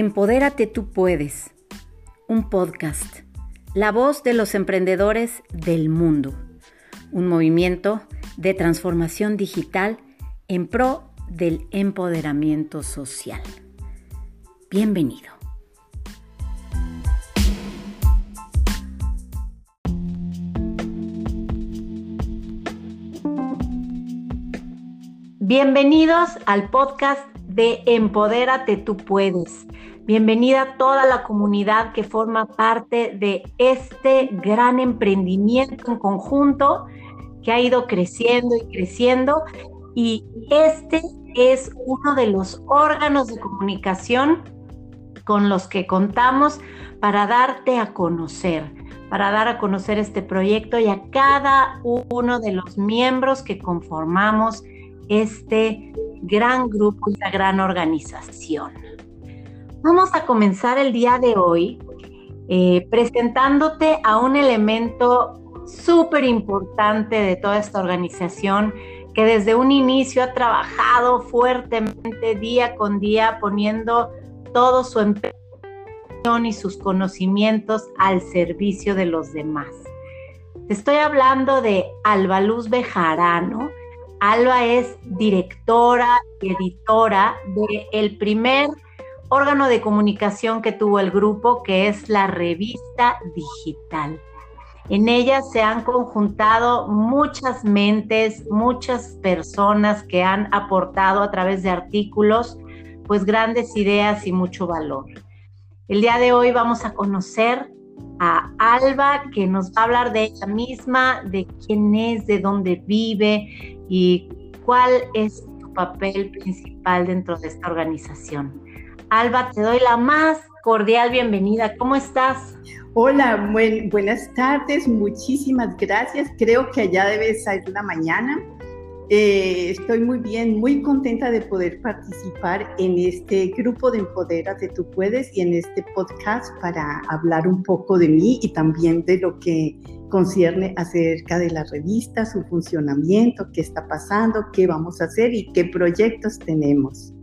Empodérate tú puedes, un podcast, la voz de los emprendedores del mundo, un movimiento de transformación digital en pro del empoderamiento social. Bienvenido. Bienvenidos al podcast de Empodérate tú puedes. Bienvenida a toda la comunidad que forma parte de este gran emprendimiento en conjunto que ha ido creciendo y creciendo. Y este es uno de los órganos de comunicación con los que contamos para darte a conocer, para dar a conocer este proyecto y a cada uno de los miembros que conformamos este gran grupo, esta gran organización. Vamos a comenzar el día de hoy eh, presentándote a un elemento súper importante de toda esta organización que desde un inicio ha trabajado fuertemente día con día poniendo todo su empeño y sus conocimientos al servicio de los demás. Te estoy hablando de Alba Luz Bejarano. Alba es directora y editora del el primer órgano de comunicación que tuvo el grupo, que es la revista digital. En ella se han conjuntado muchas mentes, muchas personas que han aportado a través de artículos, pues grandes ideas y mucho valor. El día de hoy vamos a conocer a Alba, que nos va a hablar de ella misma, de quién es, de dónde vive y cuál es su papel principal dentro de esta organización. Alba, te doy la más cordial bienvenida. ¿Cómo estás? Hola, buenas tardes, muchísimas gracias. Creo que allá debe ser la mañana. Eh, estoy muy bien, muy contenta de poder participar en este grupo de de Tú Puedes y en este podcast para hablar un poco de mí y también de lo que concierne acerca de la revista, su funcionamiento, qué está pasando, qué vamos a hacer y qué proyectos tenemos.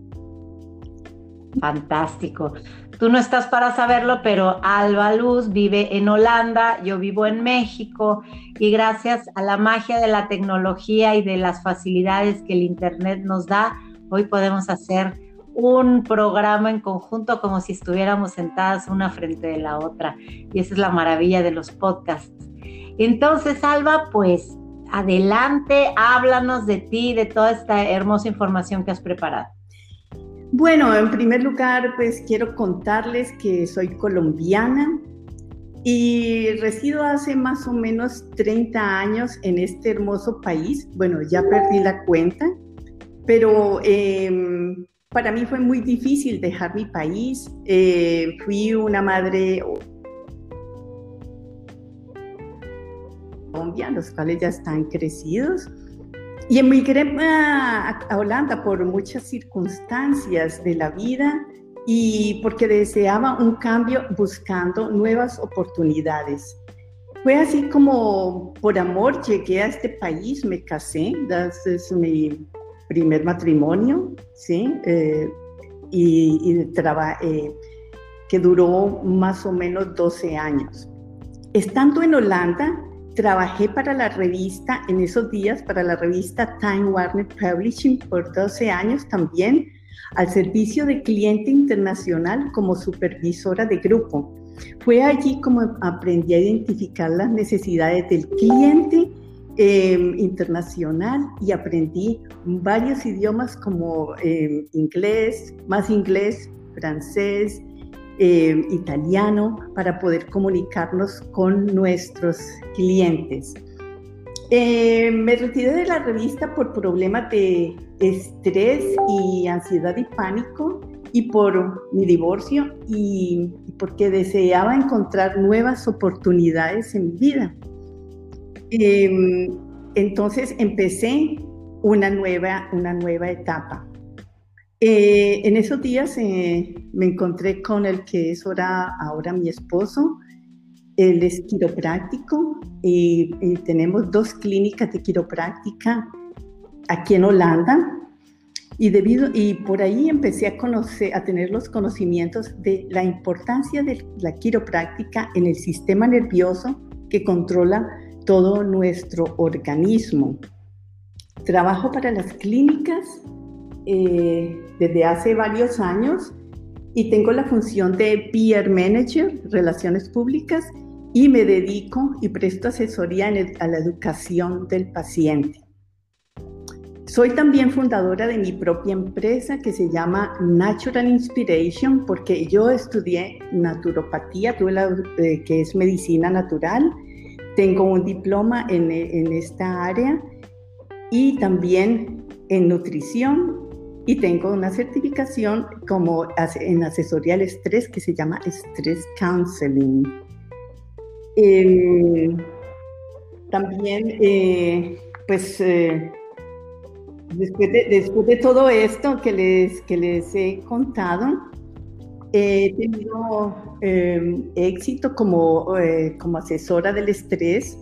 Fantástico. Tú no estás para saberlo, pero Alba Luz vive en Holanda, yo vivo en México y gracias a la magia de la tecnología y de las facilidades que el Internet nos da, hoy podemos hacer un programa en conjunto como si estuviéramos sentadas una frente de la otra. Y esa es la maravilla de los podcasts. Entonces, Alba, pues adelante, háblanos de ti, de toda esta hermosa información que has preparado. Bueno, en primer lugar, pues quiero contarles que soy colombiana y resido hace más o menos 30 años en este hermoso país. Bueno, ya perdí la cuenta, pero em, para mí fue muy difícil dejar mi país. Eh, fui una madre Colombia, los cuales ya están crecidos y emigré a, Holanda por muchas circunstancias de la vida y porque deseaba un cambio buscando nuevas oportunidades. Fue así como por amor llegué a este país, me casé, es mi primer matrimonio, ¿sí? Eh, y, y eh, que duró más o menos 12 años. Estando en Holanda, Trabajé para la revista, en esos días, para la revista Time Warner Publishing por 12 años también, al servicio de cliente internacional como supervisora de grupo. Fue allí como aprendí a identificar las necesidades del cliente em, internacional y aprendí varios idiomas como em, inglés, más inglés, francés, eh, italiano para poder comunicarnos con nuestros clientes. Eh, me retiré de la revista por problemas de estrés y ansiedad y pánico y por mi divorcio y porque deseaba encontrar nuevas oportunidades en mi vida. Em, entonces empecé una nueva, una nueva etapa. Eh, en esos días eh, me encontré con el que es ahora, ahora mi esposo. Él es quiropráctico y, tenemos dos clínicas de quiropráctica aquí en Holanda. Y, debido, y por ahí empecé a, conocer, a tener los conocimientos de la importancia de la quiropráctica en el sistema nervioso que controla todo nuestro organismo. Trabajo para las clínicas eh, desde hace varios años y tengo la función de peer manager, relaciones públicas, y me dedico y presto asesoría a la educación del paciente. Soy también fundadora de mi propia empresa que se llama Natural Inspiration porque yo estudié naturopatía, eh, que es medicina natural. Tengo un diploma en, en esta área y también en nutrición y tengo una certificación como en asesoría al estrés que se llama Stress Counseling. Em, también, eh, pues, eh, después, de, después de todo esto que les, que les he contado, he tenido em, éxito como, eh, como asesora del estrés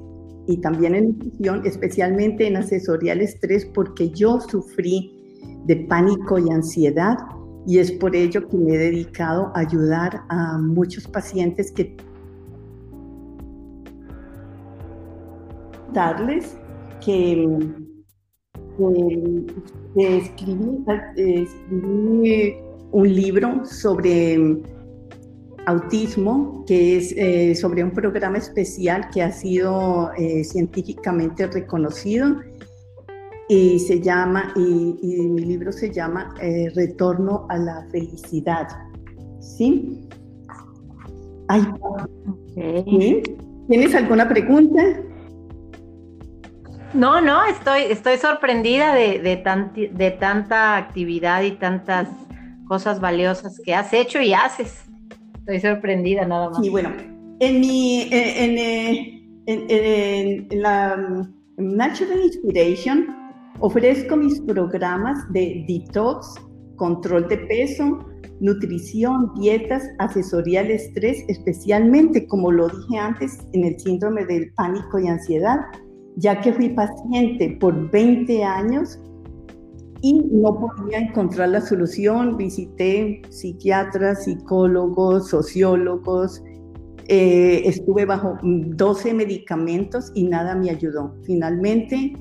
y también en nutrición, especialmente en asesoría al estrés, porque yo sufrí de pánico y ansiedad y es por ello que me he dedicado a ayudar a muchos pacientes que darles que, escribí, un libro sobre autismo, que es eh, sobre un programa especial que ha sido eh, científicamente reconocido y se llama, y, mi libro se llama eh, Retorno a la Felicidad. ¿Sí? ¿Tienes alguna pregunta? No, no, estoy, estoy sorprendida de, de, de tanta actividad y tantas cosas valiosas que has hecho y haces. Estoy sorprendida nada más. Sí, bueno, en mi, en, en, en la Natural Inspiration, Ofrezco mis programas de detox, control de peso, nutrición, dietas, asesoría al estrés, especialmente, como lo dije antes, en el síndrome del pánico y ansiedad, ya que fui paciente por 20 años y no podía encontrar la solución. Visité psiquiatras, psicólogos, sociólogos, eh, estuve bajo 12 medicamentos y nada me ayudó. Finalmente,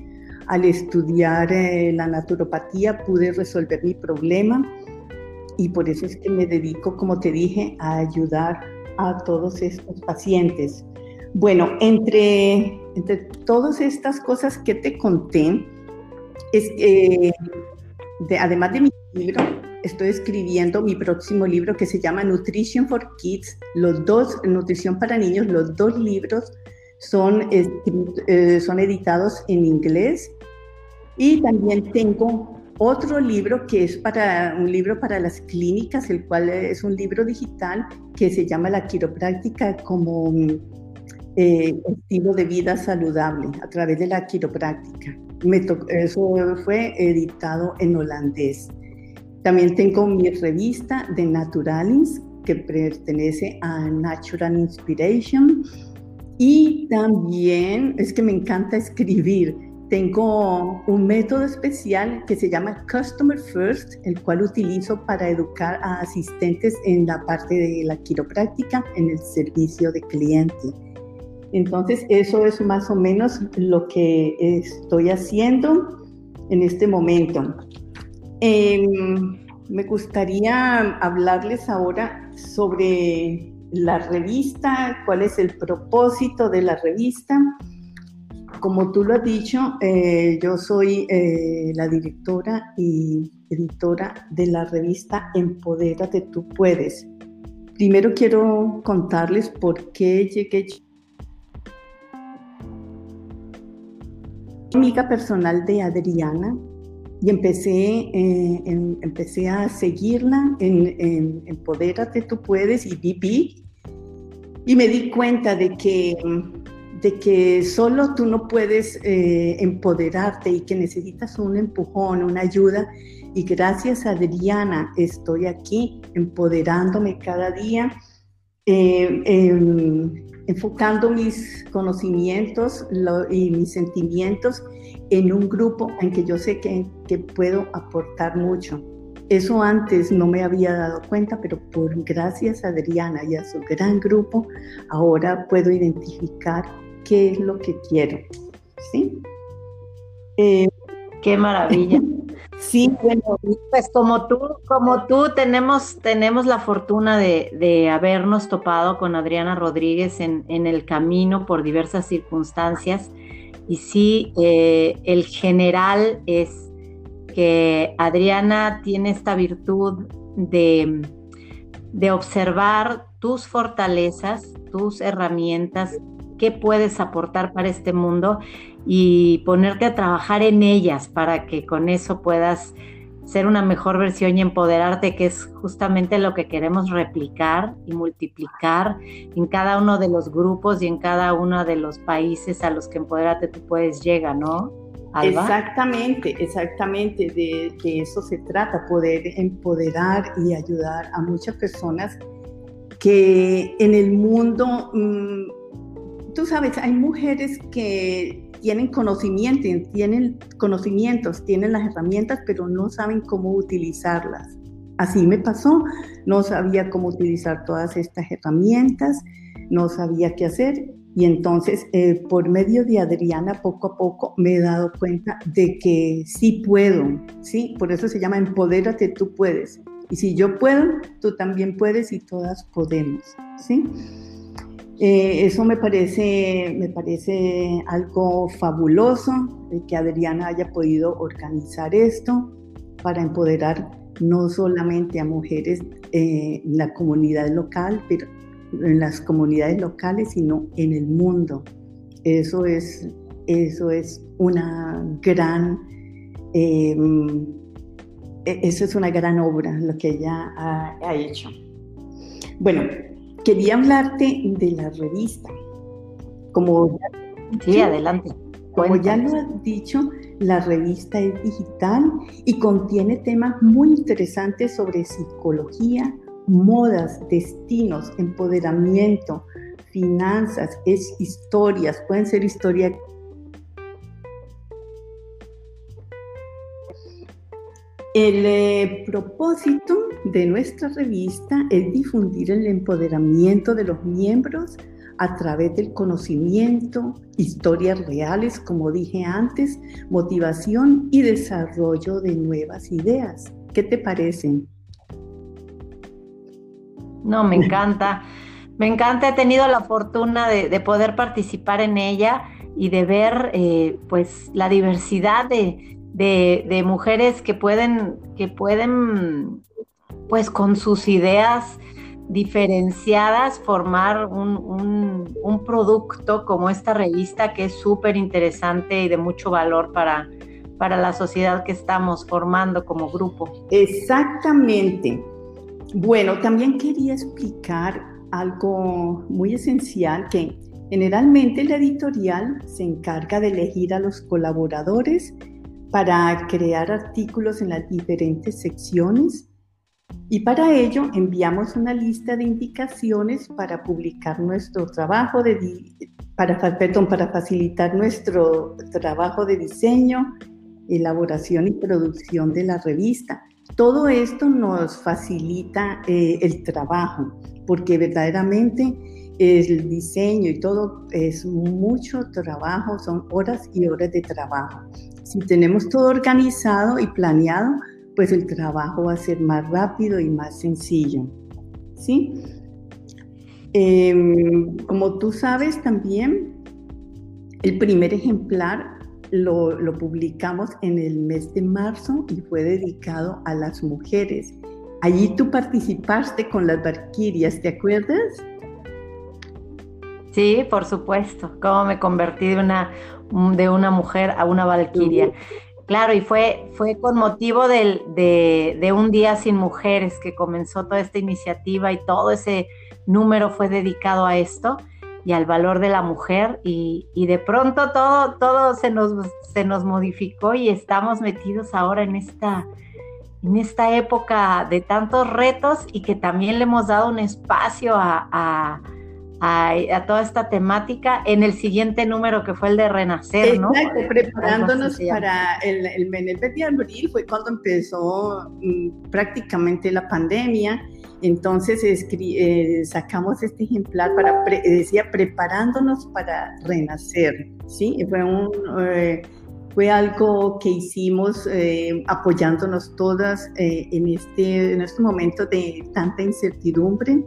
al estudiar eh, la naturopatía pude resolver mi problema y por eso es que me dedico, como te dije, a ayudar a todos estos pacientes. Bueno, entre, entre todas estas cosas que te conté, es, eh, además de mi libro, estoy escribiendo mi próximo libro que se llama Nutrition for Kids, los dos, Nutrición para Niños, los dos libros son, eh, son editados en inglés y también tengo otro libro que es para un libro para las clínicas, el cual es un libro digital que se llama La quiropráctica como eh, estilo de vida saludable a través de la quiropráctica. eso fue editado en holandés. También tengo mi revista de Naturalins que pertenece a Natural Inspiration y también es que me encanta escribir. Tengo un método especial que se llama Customer First, el cual utilizo para educar a asistentes en la parte de la quiropráctica, en el servicio de cliente. Entonces, eso es más o menos lo que estoy haciendo en este momento. Em, me gustaría hablarles ahora sobre la revista, cuál es el propósito de la revista. Como tú lo has dicho, eh, yo soy eh, la directora y editora de la revista Empodérate, tú puedes. Primero quiero contarles por qué llegué. Amiga personal de Adriana, y empecé, eh, empecé a seguirla en, Empodérate, tú puedes y Vivi y me di cuenta de que, de que solo tú no puedes eh, empoderarte y que necesitas un empujón, una ayuda. Y gracias a Adriana estoy aquí empoderándome cada día, eh, em, enfocando mis conocimientos y mis sentimientos en un grupo en que yo sé que, que puedo aportar mucho. Eso antes no me había dado cuenta, pero por gracias a Adriana y a su gran grupo, ahora puedo identificar qué es lo que quiero. ¿Sí? Eh, qué maravilla. Sí, bueno, pues como tú, como tú tenemos, tenemos la fortuna de, habernos topado con Adriana Rodríguez en, el camino por diversas circunstancias. Y sí, eh, el general es que Adriana tiene esta virtud de, de observar tus fortalezas, tus herramientas, qué puedes aportar para este mundo y ponerte a trabajar en ellas para que con eso puedas ser una mejor versión y empoderarte, que es justamente lo que queremos replicar y multiplicar en cada uno de los grupos y en cada uno de los países a los que empoderarte tú puedes llegar, ¿no? Exactamente, exactamente, de, eso se trata, poder empoderar y ayudar a muchas personas que en el mundo, mm, tú sabes, hay mujeres que tienen conocimiento, tienen conocimientos, tienen las herramientas, pero no saben cómo utilizarlas. Así me pasó, no sabía cómo utilizar todas estas herramientas, no sabía qué hacer y entonces, eh, por medio de Adriana, poco a poco me he dado cuenta de que sí puedo, ¿sí? Por eso se llama Empodérate, tú puedes. Y si yo puedo, tú también puedes y todas podemos, ¿sí? Eh, eso me parece, me parece algo fabuloso que Adriana haya podido organizar esto para empoderar no solamente a mujeres eh, en la comunidad local, pero en las comunidades locales, sino en el mundo. Eso es, eso es una gran, em, e, eso es una gran obra, lo que ella ha, hecho. Bueno, quería hablarte de la revista. Como sí, adelante. Como ya lo has dicho, la revista es digital y contiene temas muy interesantes sobre psicología, modas, destinos, empoderamiento, finanzas, es historias, pueden ser historias El eh, propósito de nuestra revista es difundir el empoderamiento de los miembros a través del conocimiento, historias reales, como dije antes, motivación y desarrollo de nuevas ideas. ¿Qué te parecen? No, me encanta. Me encanta, he tenido la fortuna de, poder participar en ella y de ver eh, pues la diversidad de, mujeres que pueden, que pueden pues con sus ideas diferenciadas formar un, producto como esta revista que es súper interesante y de mucho valor para, para la sociedad que estamos formando como grupo. Exactamente. Bueno, también quería explicar algo muy esencial que generalmente la editorial se encarga de elegir a los colaboradores para crear artículos en las diferentes secciones y para ello enviamos una lista de indicaciones para publicar nuestro trabajo de para, para facilitar nuestro trabajo de diseño, elaboración y producción de la revista. Todo esto nos facilita eh, el trabajo, porque verdaderamente el diseño y todo es mucho trabajo, son horas y horas de trabajo. Si tenemos todo organizado y planeado, pues el trabajo va a ser más rápido y más sencillo. ¿Sí? Em, como tú sabes también, el primer ejemplar lo, publicamos en el mes de marzo y fue dedicado a las mujeres. Allí tú participaste con las Valquirias, ¿te acuerdas? Sí, por supuesto. Cómo me convertí de una, de una mujer a una Valquiria. Claro, y fue, fue con motivo de, de, un día sin mujeres que comenzó toda esta iniciativa y todo ese número fue dedicado a esto y al valor de la mujer y, de pronto todo, todo se, nos, se nos modificó y estamos metidos ahora en esta, en esta época de tantos retos y que también le hemos dado un espacio a, a, toda esta temática en el siguiente número que fue el de Renacer, ¿no? Exacto, preparándonos para el, el, de abril fue cuando empezó mm, prácticamente la pandemia. Entonces eh, sacamos este ejemplar para, decía, preparándonos para renacer, ¿sí? Fue un... Eh, fue algo que hicimos eh, apoyándonos todas en, este, en este momento de tanta incertidumbre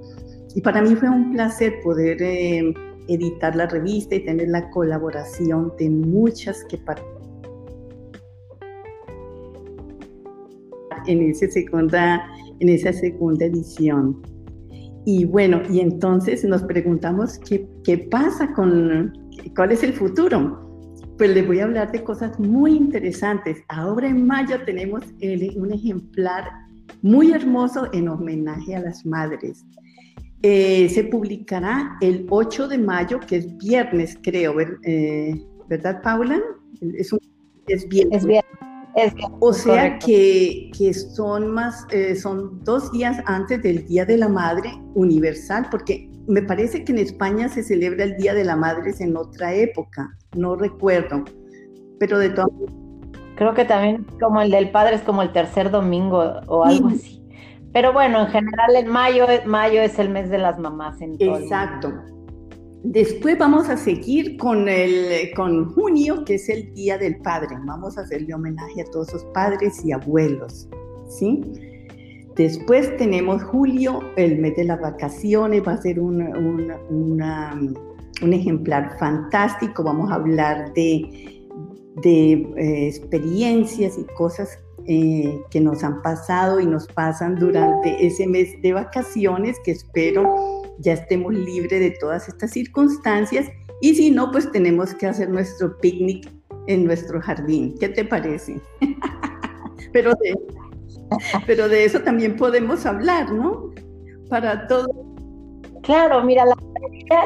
y para mí fue un placer poder eh, editar la revista y tener la colaboración de muchas que en esa segunda, en esa segunda edición. Y bueno, y entonces nos preguntamos qué, qué pasa con, cuál es el futuro. Pues les voy a hablar de cosas muy interesantes. Ahora en mayo tenemos un ejemplar muy hermoso en homenaje a las madres. Eh, se publicará el 8 de mayo, que es viernes, creo, eh, ¿verdad, Paula? Es, es viernes. Es o sea que, que, son más, eh, son dos días antes del Día de la Madre Universal, porque me parece que en España se celebra el Día de la Madre en otra época, no recuerdo, pero de todo. Creo que también como el del Padre es como el tercer domingo o algo así. Pero bueno, en general en mayo, mayo es el mes de las mamás en todo Exacto. Después vamos a seguir con, el, con junio, que es el Día del Padre. Vamos a hacerle homenaje a todos los padres y abuelos, ¿sí? Después tenemos julio, el mes de las vacaciones, va a ser un, un ejemplar fantástico. Vamos a hablar de, de eh, experiencias y cosas eh, que nos han pasado y nos pasan durante ese mes de vacaciones, que espero ya estemos libres de todas estas circunstancias. Y si no, pues tenemos que hacer nuestro picnic en nuestro jardín. ¿Qué te parece? pero, de, pero de eso también podemos hablar, ¿no? Para todo. Claro, mira, la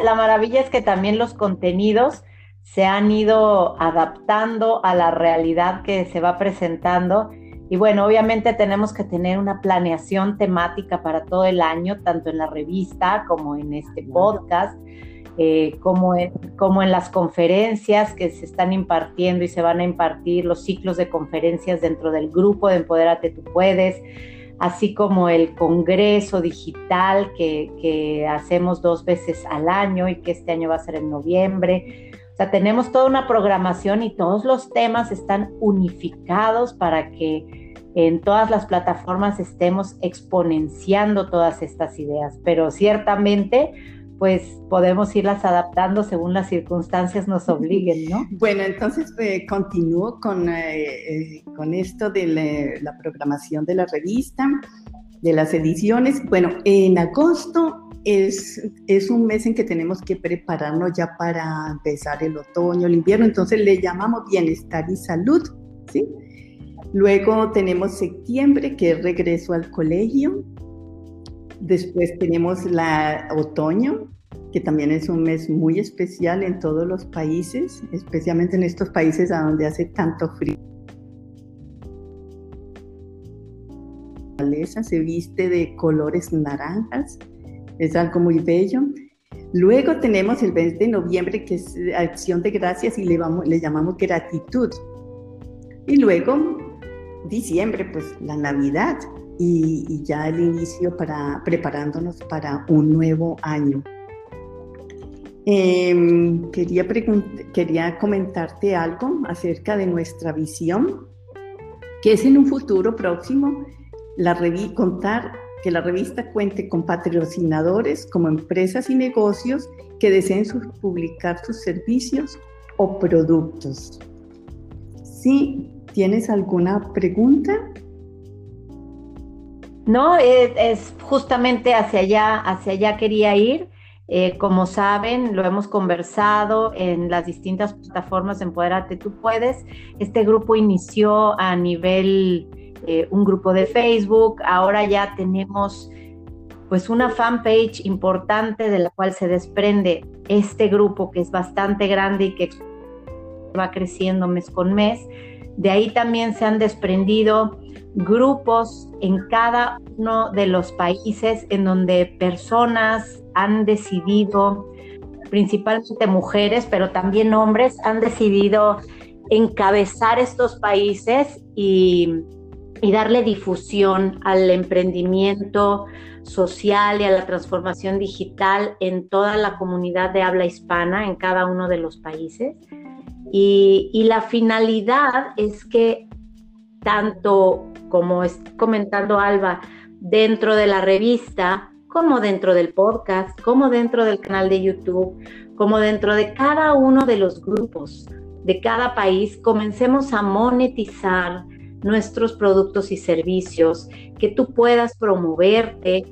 la maravilla es que también los contenidos se han ido adaptando a la realidad que se va presentando y bueno, obviamente tenemos que tener una planeación temática para todo el año, tanto en la revista como en este podcast, eh, como, en, como en las conferencias que se están impartiendo y se van a impartir, los ciclos de conferencias dentro del grupo de Empodérate Tú Puedes, así como el congreso digital que, que hacemos dos veces al año y que este año va a ser en noviembre. O sea, tenemos toda una programación y todos los temas están unificados para que en todas las plataformas estemos exponenciando todas estas ideas, pero ciertamente pues podemos irlas adaptando según las circunstancias nos obliguen, ¿no? Bueno, entonces eh, continúo con, eh, eh, con esto de la, programación de la revista, de las ediciones. Bueno, en agosto es, es un mes en que tenemos que prepararnos ya para empezar el otoño, el invierno, entonces le llamamos bienestar y salud, ¿sí? Luego tenemos septiembre, que es regreso al colegio. Después tenemos la otoño, que también es un mes muy especial en todos los países, especialmente en estos países a donde hace tanto frío. Se viste de colores naranjas, es algo muy bello. Luego tenemos el mes de noviembre, que es acción de gracias y le, vamos, le llamamos gratitud. Y luego diciembre, pues la Navidad y, ya el inicio para preparándonos para un nuevo año. Em, quería, quería comentarte algo acerca de nuestra visión, que es en un futuro próximo la contar que la revista cuente con patrocinadores como empresas y negocios que deseen publicar sus servicios o productos. Sí, ¿Tienes alguna pregunta? No, es, justamente hacia allá, hacia allá quería ir. Eh, como saben, lo hemos conversado en las distintas plataformas de Empoderate Tú Puedes. Este grupo inició a nivel, eh, un grupo de Facebook. Ahora ya tenemos pues una fanpage importante de la cual se desprende este grupo que es bastante grande y que va creciendo mes con mes. De ahí también se han desprendido grupos en cada uno de los países en donde personas han decidido principalmente mujeres, pero también hombres, han decidido encabezar estos países y, y darle difusión al emprendimiento social y a la transformación digital en toda la comunidad de habla hispana en cada uno de los países. Y, la finalidad es que tanto como es comentando Alba, dentro de la revista, como dentro del podcast, como dentro del canal de YouTube, como dentro de cada uno de los grupos de cada país, comencemos a monetizar nuestros productos y servicios, que tú puedas promoverte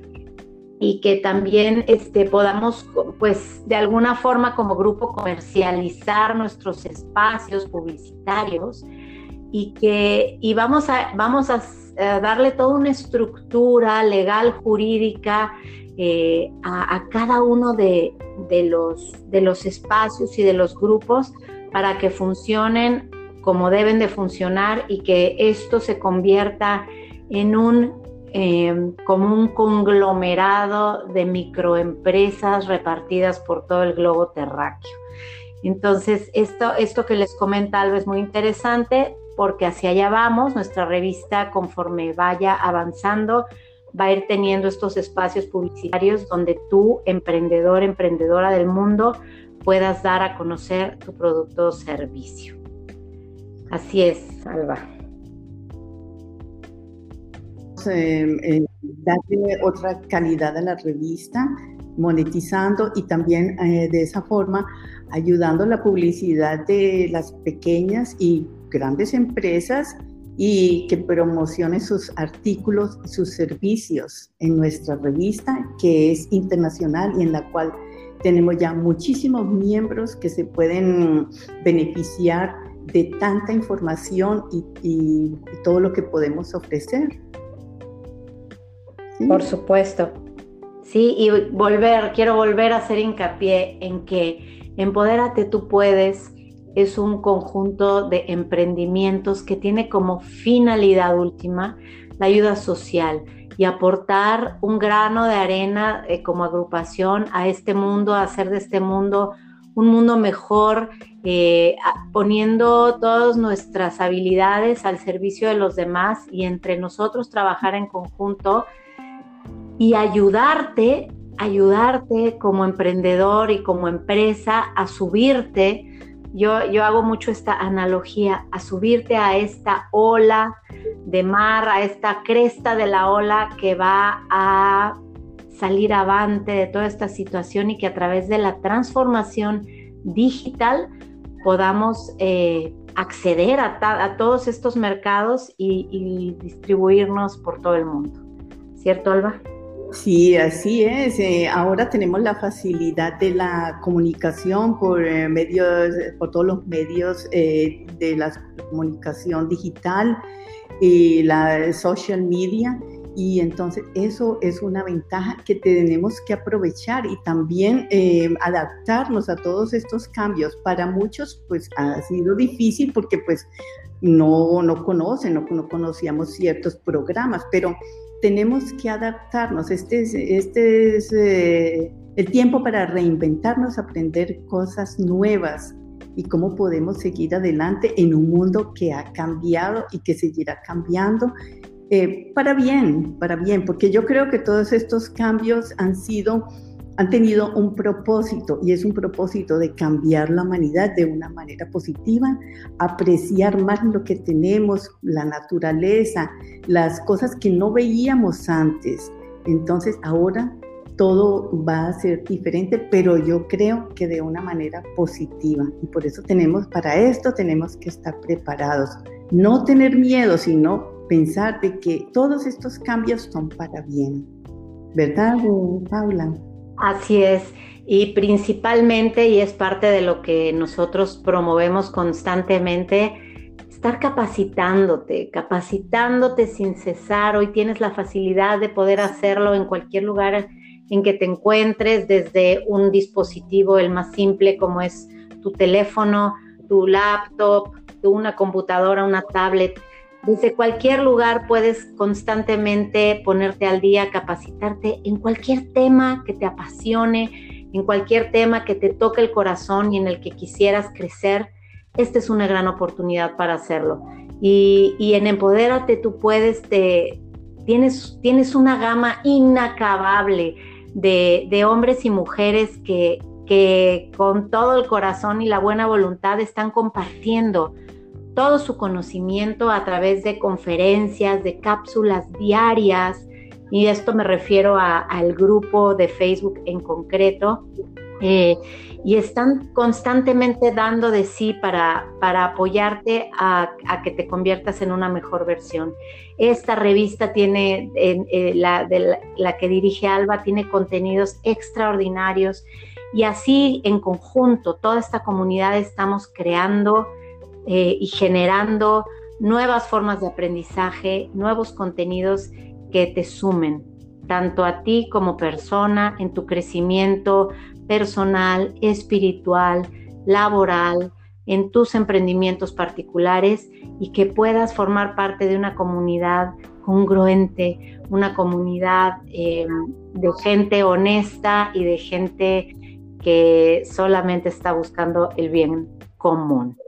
y que también este, podamos, pues, de alguna forma como grupo comercializar nuestros espacios publicitarios y que y vamos a, vamos a darle toda una estructura legal, jurídica eh, a, cada uno de, los, de los espacios y de los grupos para que funcionen como deben de funcionar y que esto se convierta en un eh, como un conglomerado de microempresas repartidas por todo el globo terráqueo. Entonces, esto, esto que les comenta Alba es muy interesante porque hacia allá vamos, nuestra revista conforme vaya avanzando va a ir teniendo estos espacios publicitarios donde tú, emprendedor, emprendedora del mundo, puedas dar a conocer tu producto o servicio. Así es, Alba. Eh, darle otra calidad a la revista, monetizando y también eh, de esa forma ayudando la publicidad de las pequeñas y grandes empresas y que promocione sus artículos y sus servicios en nuestra revista, que es internacional y en la cual tenemos ya muchísimos miembros que se pueden beneficiar de tanta información y, todo lo que podemos ofrecer. Por supuesto. Sí, y volver, quiero volver a hacer hincapié en que Empodérate tú puedes es un conjunto de emprendimientos que tiene como finalidad última la ayuda social y aportar un grano de arena eh, como agrupación a este mundo, a hacer de este mundo un mundo mejor, eh, poniendo todas nuestras habilidades al servicio de los demás y entre nosotros trabajar en conjunto y ayudarte, ayudarte como emprendedor y como empresa a subirte yo, hago mucho esta analogía, a subirte a esta ola de mar, a esta cresta de la ola que va a salir avante de toda esta situación y que a través de la transformación digital podamos eh, acceder a, todos estos mercados y distribuirnos por todo el mundo. ¿Cierto, Alba? Sí, así es. Eh, ahora tenemos la facilidad de la comunicación por eh, medios, por todos los medios eh, de la comunicación digital y la social media. Y entonces eso es una ventaja que tenemos que aprovechar y también adaptarnos a todos estos cambios. Para muchos pues ha sido difícil porque pues no, no conocen, no, no conocíamos ciertos programas, pero tenemos que adaptarnos. Este es, este es eh, el tiempo para reinventarnos, aprender cosas nuevas y cómo podemos seguir adelante en un mundo que ha cambiado y que seguirá cambiando eh, para bien, para bien, porque yo creo que todos estos cambios han sido han tenido un propósito y es un propósito de cambiar la humanidad de una manera positiva, apreciar más lo que tenemos, la naturaleza, las cosas que no veíamos antes. Entonces ahora todo va a ser diferente, pero yo creo que de una manera positiva. Y por eso tenemos, para esto tenemos que estar preparados. No tener miedo, sino pensar de que todos estos cambios son para bien. ¿Verdad, Paula? Así es, y principalmente, y es parte de lo que nosotros promovemos constantemente, estar capacitándote, capacitándote sin cesar. Hoy tienes la facilidad de poder hacerlo en cualquier lugar en que te encuentres, desde un dispositivo, el más simple como es tu teléfono, tu laptop, una computadora, una tablet desde cualquier lugar puedes constantemente ponerte al día, capacitarte en cualquier tema que te apasione, en cualquier tema que te toque el corazón y en el que quisieras crecer, esta es una gran oportunidad para hacerlo. Y, en Empodérate tú puedes, te, tienes, tienes una gama inacabable de, hombres y mujeres que con todo el corazón y la buena voluntad están compartiendo todo su conocimiento a través de conferencias, de cápsulas diarias, y esto me refiero al grupo de Facebook en concreto, eh, y están constantemente dando de sí para, para apoyarte a, que te conviertas en una mejor versión. Esta revista tiene, eh, la, la, que dirige Alba, tiene contenidos extraordinarios y así en conjunto, toda esta comunidad estamos creando eh, y generando nuevas formas de aprendizaje, nuevos contenidos que te sumen, tanto a ti como persona, en tu crecimiento personal, espiritual, laboral, en tus emprendimientos particulares y que puedas formar parte de una comunidad congruente, una comunidad eh, de gente honesta y de gente que solamente está buscando el bien común.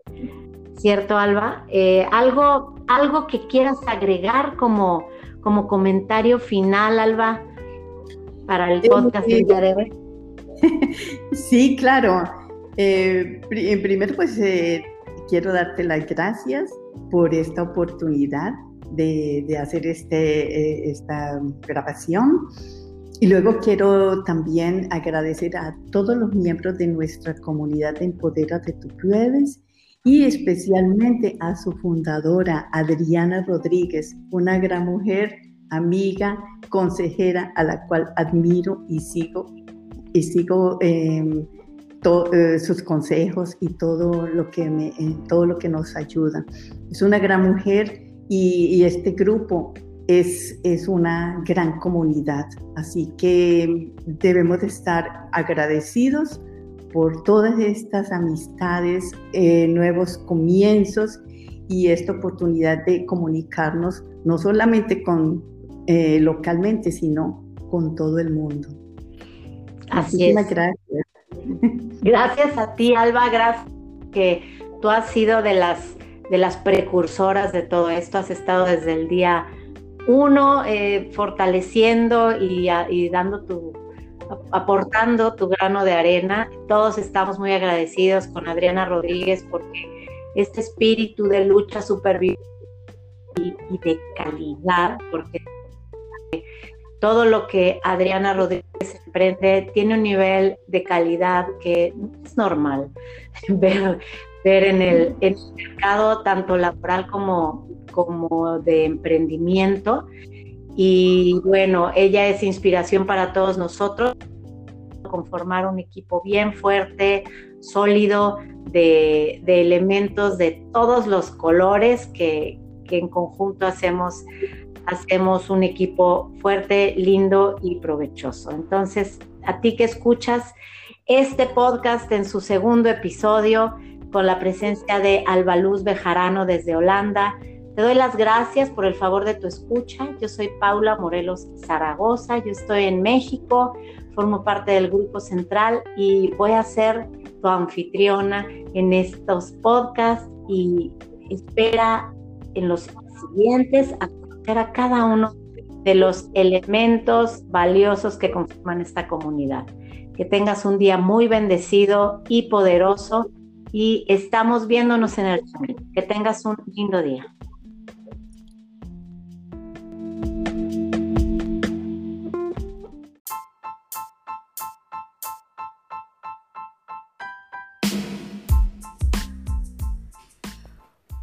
¿Cierto, Alba? Eh, algo, algo que quieras agregar como, como comentario final, Alba, para el podcast del día de hoy. Sí, claro. Eh, primero, pues eh, quiero darte las gracias por esta oportunidad de, de hacer este, esta grabación. Y luego quiero también agradecer a todos los miembros de nuestra comunidad de de Tu Puedes y especialmente a su fundadora, Adriana Rodríguez, una gran mujer, amiga, consejera a la cual admiro y sigo, y sigo em, eh, sus consejos y todo lo, que me, todo lo que nos ayuda. Es una gran mujer y, este grupo es, es, una gran comunidad, así que debemos de estar agradecidos por todas estas amistades, eh, nuevos comienzos y esta oportunidad de comunicarnos no solamente con eh, localmente, sino con todo el mundo. Así es. Gracias. Gracias a ti, Alba, gracias que tú has sido de las, de las precursoras de todo esto, has estado desde el día uno eh, fortaleciendo y, y dando tu, aportando tu grano de arena. Todos estamos muy agradecidos con Adriana Rodríguez porque este espíritu de lucha superviviente y, y de calidad, porque todo lo que Adriana Rodríguez emprende tiene un nivel de calidad que es normal ver, ver en, el, en, el, mercado tanto laboral como, como de emprendimiento. Y bueno, ella es inspiración para todos nosotros, conformar un equipo bien fuerte, sólido, de, elementos de todos los colores que, en conjunto hacemos, hacemos un equipo fuerte, lindo y provechoso. Entonces, a ti que escuchas este podcast en su segundo episodio, con la presencia de Alba Luz Bejarano desde Holanda, te doy las gracias por el favor de tu escucha. Yo soy Paula Morelos Zaragoza, yo estoy en México, formo parte del grupo central y voy a ser tu anfitriona en estos podcasts y espera en los siguientes a conocer a cada uno de los elementos valiosos que conforman esta comunidad. Que tengas un día muy bendecido y poderoso y estamos viéndonos en el camino. Que tengas un lindo día.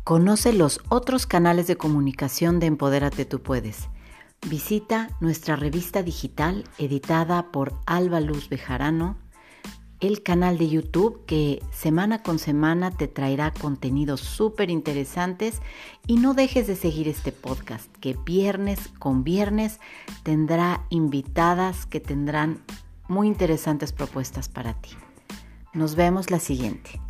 Conoce los otros canales de comunicación de Empodérate Tú Puedes. Visita nuestra revista digital editada por Alba Luz Bejarano, el canal de YouTube que semana con semana te traerá contenidos súper interesantes y no dejes de seguir este podcast que viernes con viernes tendrá invitadas que tendrán muy interesantes propuestas para ti. Nos vemos la siguiente.